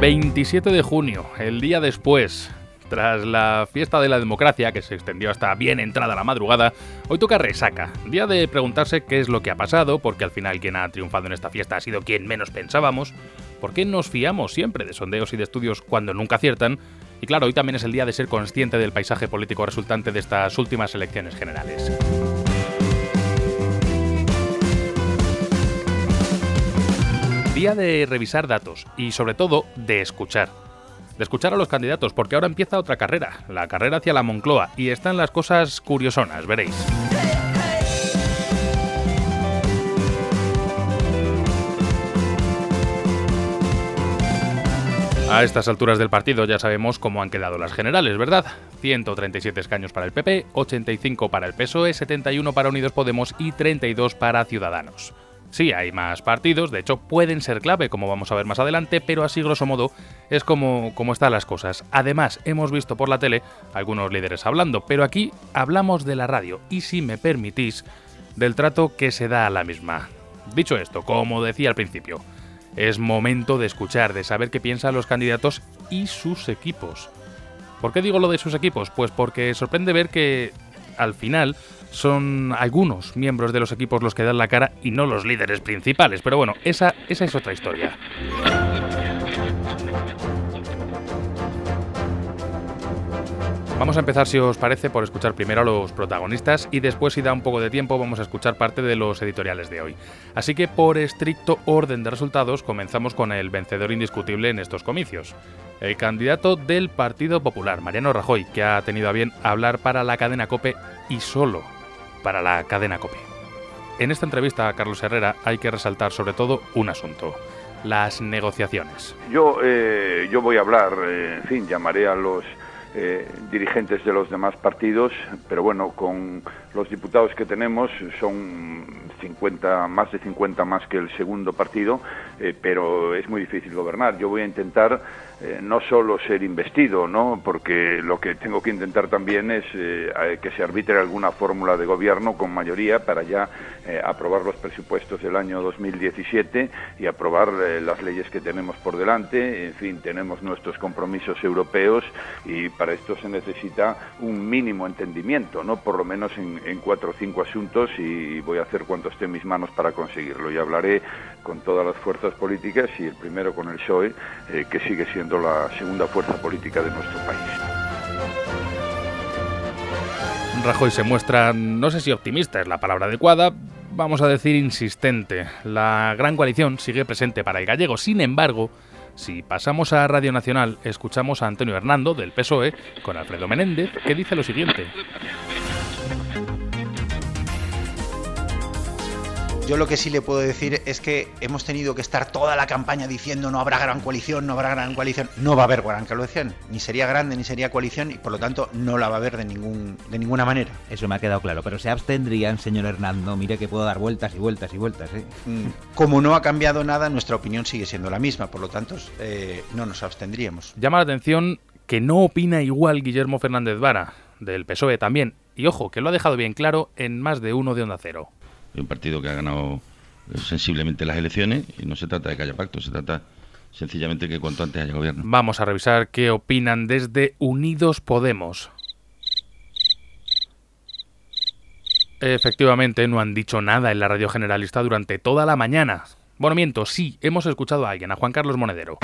27 de junio, el día después, tras la fiesta de la democracia, que se extendió hasta bien entrada la madrugada, hoy toca resaca. Día de preguntarse qué es lo que ha pasado, porque al final quien ha triunfado en esta fiesta ha sido quien menos pensábamos, por qué nos fiamos siempre de sondeos y de estudios cuando nunca aciertan, y claro, hoy también es el día de ser consciente del paisaje político resultante de estas últimas elecciones generales. Día de revisar datos y sobre todo de escuchar. De escuchar a los candidatos porque ahora empieza otra carrera, la carrera hacia la Moncloa y están las cosas curiosonas, veréis. A estas alturas del partido ya sabemos cómo han quedado las generales, ¿verdad? 137 escaños para el PP, 85 para el PSOE, 71 para Unidos Podemos y 32 para Ciudadanos. Sí, hay más partidos, de hecho pueden ser clave, como vamos a ver más adelante, pero así grosso modo es como, como están las cosas. Además, hemos visto por la tele algunos líderes hablando, pero aquí hablamos de la radio y si me permitís, del trato que se da a la misma. Dicho esto, como decía al principio, es momento de escuchar, de saber qué piensan los candidatos y sus equipos. ¿Por qué digo lo de sus equipos? Pues porque sorprende ver que al final son algunos miembros de los equipos los que dan la cara y no los líderes principales. Pero bueno, esa, esa es otra historia. Vamos a empezar, si os parece, por escuchar primero a los protagonistas y después, si da un poco de tiempo, vamos a escuchar parte de los editoriales de hoy. Así que, por estricto orden de resultados, comenzamos con el vencedor indiscutible en estos comicios. El candidato del Partido Popular, Mariano Rajoy, que ha tenido a bien hablar para la cadena Cope y solo para la cadena COPE. En esta entrevista a Carlos Herrera hay que resaltar sobre todo un asunto, las negociaciones. Yo, eh, yo voy a hablar, eh, en fin, llamaré a los eh, dirigentes de los demás partidos, pero bueno, con los diputados que tenemos son 50, más de 50 más que el segundo partido, pero es muy difícil gobernar. Yo voy a intentar eh, no solo ser investido, ¿no? porque lo que tengo que intentar también es eh, que se arbitre alguna fórmula de gobierno con mayoría para ya eh, aprobar los presupuestos del año 2017 y aprobar las leyes que tenemos por delante. En fin, tenemos nuestros compromisos europeos y para esto se necesita un mínimo entendimiento, ¿no? por lo menos en, cuatro o cinco asuntos y voy a hacer cuanto esté en mis manos para conseguirlo. Y hablaré con todas las fuerzas políticas y el primero con el PSOE, que sigue siendo la segunda fuerza política de nuestro país. Rajoy se muestra, no sé si optimista es la palabra adecuada, vamos a decir insistente. La gran coalición sigue presente para el gallego. Sin embargo, si pasamos a Radio Nacional, escuchamos a Antonio Hernando del PSOE con Alfredo Menéndez, que dice lo siguiente. Yo lo que sí le puedo decir es que hemos tenido que estar toda la campaña diciendo no habrá gran coalición, no habrá gran coalición. No va a haber gran coalición, ni sería grande ni sería coalición y por lo tanto no la va a haber de, ningún, de ninguna manera. Eso me ha quedado claro, pero se abstendrían, señor Hernando. Mire que puedo dar vueltas y vueltas y vueltas. ¿eh? Mm, como no ha cambiado nada, nuestra opinión sigue siendo la misma, por lo tanto eh, no nos abstendríamos. Llama la atención que no opina igual Guillermo Fernández Vara, del PSOE también. Y ojo, que lo ha dejado bien claro en más de uno de Onda Cero un partido que ha ganado eh, sensiblemente las elecciones y no se trata de que haya pacto, se trata sencillamente que cuanto antes haya gobierno. Vamos a revisar qué opinan desde Unidos Podemos. Efectivamente, no han dicho nada en la radio generalista durante toda la mañana. Bueno, miento, sí, hemos escuchado a alguien, a Juan Carlos Monedero.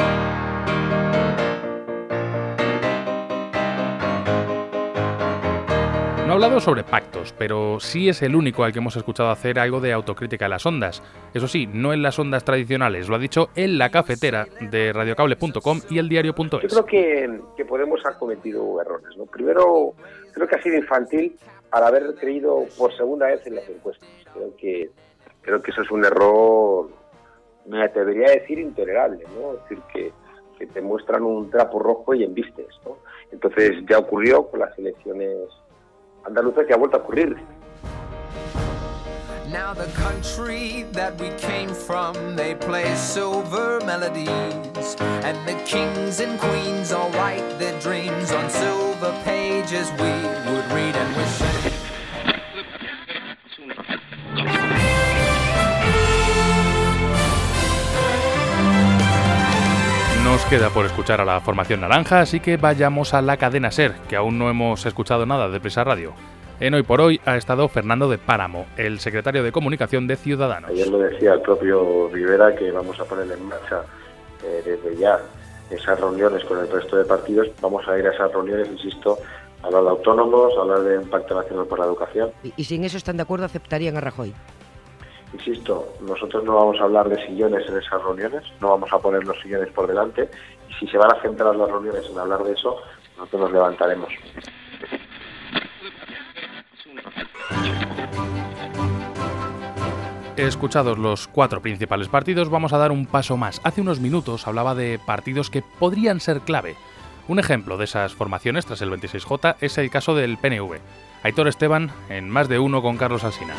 Ha hablado sobre pactos, pero sí es el único al que hemos escuchado hacer algo de autocrítica en las ondas. Eso sí, no en las ondas tradicionales, lo ha dicho en la cafetera de radiocable.com y el diario.es. Yo creo que, que Podemos ha cometido errores. ¿no? Primero, creo que ha sido infantil al haber creído por segunda vez en las encuestas. Creo que, creo que eso es un error, me atrevería a decir, intolerable. ¿no? Es decir, que, que te muestran un trapo rojo y embistes. ¿no? Entonces ya ocurrió con las elecciones Andalucía que ha vuelto a ocurrir. Now the country that we came from, they play silver melodies. And the kings and queens all write their dreams on silver pages we queda por escuchar a la formación naranja, así que vayamos a la cadena SER, que aún no hemos escuchado nada de Prisa Radio. En Hoy por Hoy ha estado Fernando de Páramo, el secretario de Comunicación de Ciudadanos. Ayer lo decía el propio Rivera que vamos a poner en marcha eh, desde ya esas reuniones con el resto de partidos. Vamos a ir a esas reuniones, insisto, a hablar de autónomos, a hablar de un pacto nacional por la educación. Y, y si en eso están de acuerdo, aceptarían a Rajoy. Insisto, nosotros no vamos a hablar de sillones en esas reuniones, no vamos a poner los sillones por delante y si se van a centrar las reuniones en hablar de eso, nosotros nos levantaremos. Escuchados los cuatro principales partidos, vamos a dar un paso más. Hace unos minutos hablaba de partidos que podrían ser clave. Un ejemplo de esas formaciones tras el 26J es el caso del PNV. Aitor Esteban en más de uno con Carlos Alsina.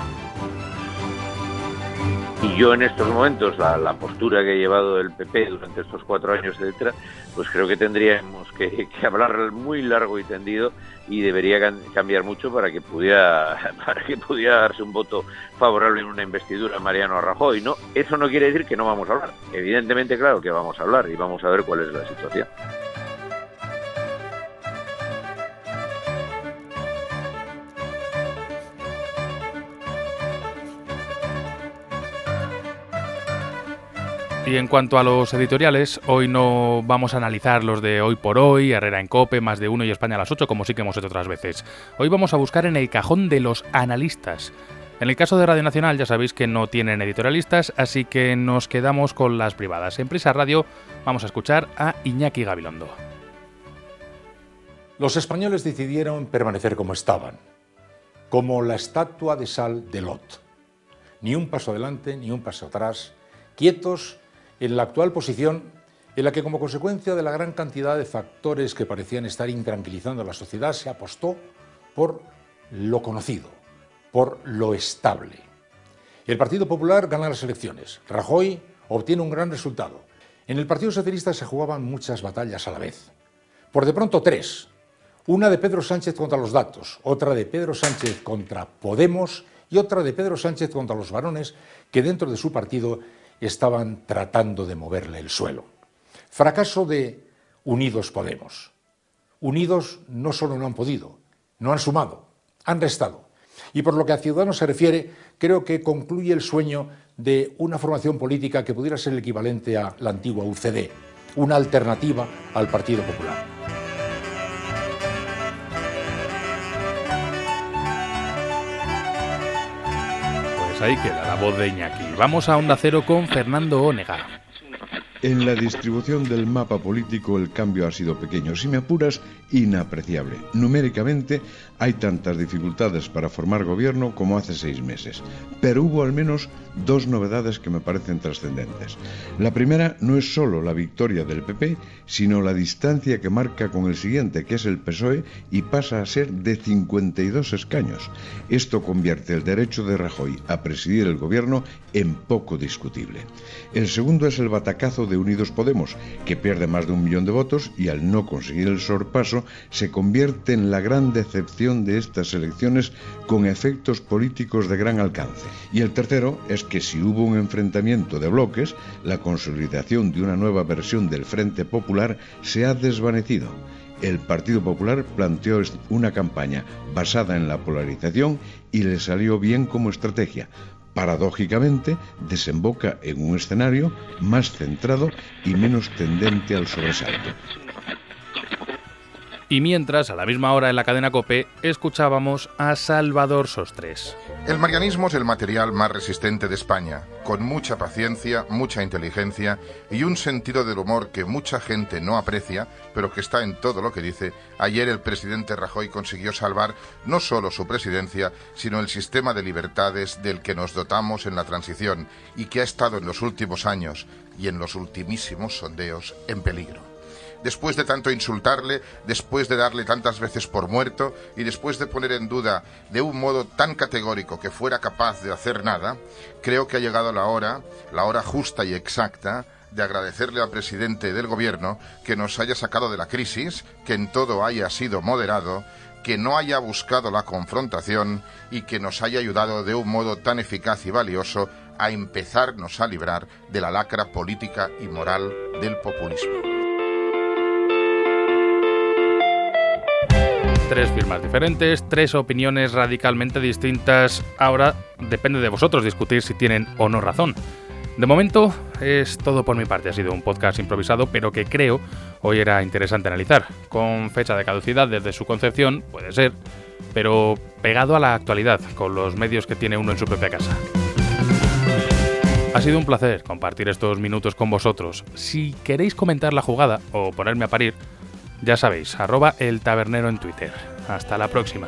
Yo en estos momentos, la, la, postura que ha llevado el PP durante estos cuatro años, etcétera, pues creo que tendríamos que, que hablar muy largo y tendido y debería cambiar mucho para que pudiera para que pudiera darse un voto favorable en una investidura a Mariano Rajoy. No, eso no quiere decir que no vamos a hablar. Evidentemente, claro que vamos a hablar y vamos a ver cuál es la situación. Y en cuanto a los editoriales, hoy no vamos a analizar los de Hoy por Hoy, Herrera en Cope, Más de Uno y España a las 8, como sí que hemos hecho otras veces. Hoy vamos a buscar en el cajón de los analistas. En el caso de Radio Nacional ya sabéis que no tienen editorialistas, así que nos quedamos con las privadas. En Prisa Radio vamos a escuchar a Iñaki Gabilondo. Los españoles decidieron permanecer como estaban, como la estatua de sal de Lot. Ni un paso adelante, ni un paso atrás, quietos en la actual posición en la que como consecuencia de la gran cantidad de factores que parecían estar intranquilizando a la sociedad se apostó por lo conocido, por lo estable. El Partido Popular gana las elecciones, Rajoy obtiene un gran resultado. En el Partido Socialista se jugaban muchas batallas a la vez. Por de pronto tres. Una de Pedro Sánchez contra los datos, otra de Pedro Sánchez contra Podemos y otra de Pedro Sánchez contra los varones que dentro de su partido estaban tratando de moverle el suelo. Fracaso de Unidos Podemos. Unidos no solo no han podido, no han sumado, han restado. Y por lo que a Ciudadanos se refiere, creo que concluye el sueño de una formación política que pudiera ser el equivalente a la antigua UCD, una alternativa al Partido Popular. Ahí queda la voz de Iñaki. Vamos a Onda Cero con Fernando Ónega. En la distribución del mapa político el cambio ha sido pequeño, si me apuras, inapreciable. Numéricamente hay tantas dificultades para formar gobierno como hace seis meses, pero hubo al menos dos novedades que me parecen trascendentes. La primera no es solo la victoria del PP, sino la distancia que marca con el siguiente, que es el PSOE, y pasa a ser de 52 escaños. Esto convierte el derecho de Rajoy a presidir el gobierno en poco discutible. El segundo es el batacazo de Unidos Podemos, que pierde más de un millón de votos y al no conseguir el sorpaso se convierte en la gran decepción de estas elecciones con efectos políticos de gran alcance. Y el tercero es que si hubo un enfrentamiento de bloques, la consolidación de una nueva versión del Frente Popular se ha desvanecido. El Partido Popular planteó una campaña basada en la polarización y le salió bien como estrategia. Paradójicamente, desemboca en un escenario más centrado y menos tendente al sobresalto. Y mientras, a la misma hora en la cadena Cope, escuchábamos a Salvador Sostres. El marianismo es el material más resistente de España, con mucha paciencia, mucha inteligencia y un sentido del humor que mucha gente no aprecia, pero que está en todo lo que dice. Ayer el presidente Rajoy consiguió salvar no solo su presidencia, sino el sistema de libertades del que nos dotamos en la transición y que ha estado en los últimos años y en los ultimísimos sondeos en peligro después de tanto insultarle, después de darle tantas veces por muerto y después de poner en duda de un modo tan categórico que fuera capaz de hacer nada, creo que ha llegado la hora, la hora justa y exacta, de agradecerle al presidente del gobierno que nos haya sacado de la crisis, que en todo haya sido moderado, que no haya buscado la confrontación y que nos haya ayudado de un modo tan eficaz y valioso a empezarnos a librar de la lacra política y moral del populismo. Tres firmas diferentes, tres opiniones radicalmente distintas. Ahora depende de vosotros discutir si tienen o no razón. De momento es todo por mi parte. Ha sido un podcast improvisado, pero que creo hoy era interesante analizar. Con fecha de caducidad desde su concepción, puede ser, pero pegado a la actualidad, con los medios que tiene uno en su propia casa. Ha sido un placer compartir estos minutos con vosotros. Si queréis comentar la jugada o ponerme a parir, ya sabéis, arroba el tabernero en Twitter. Hasta la próxima.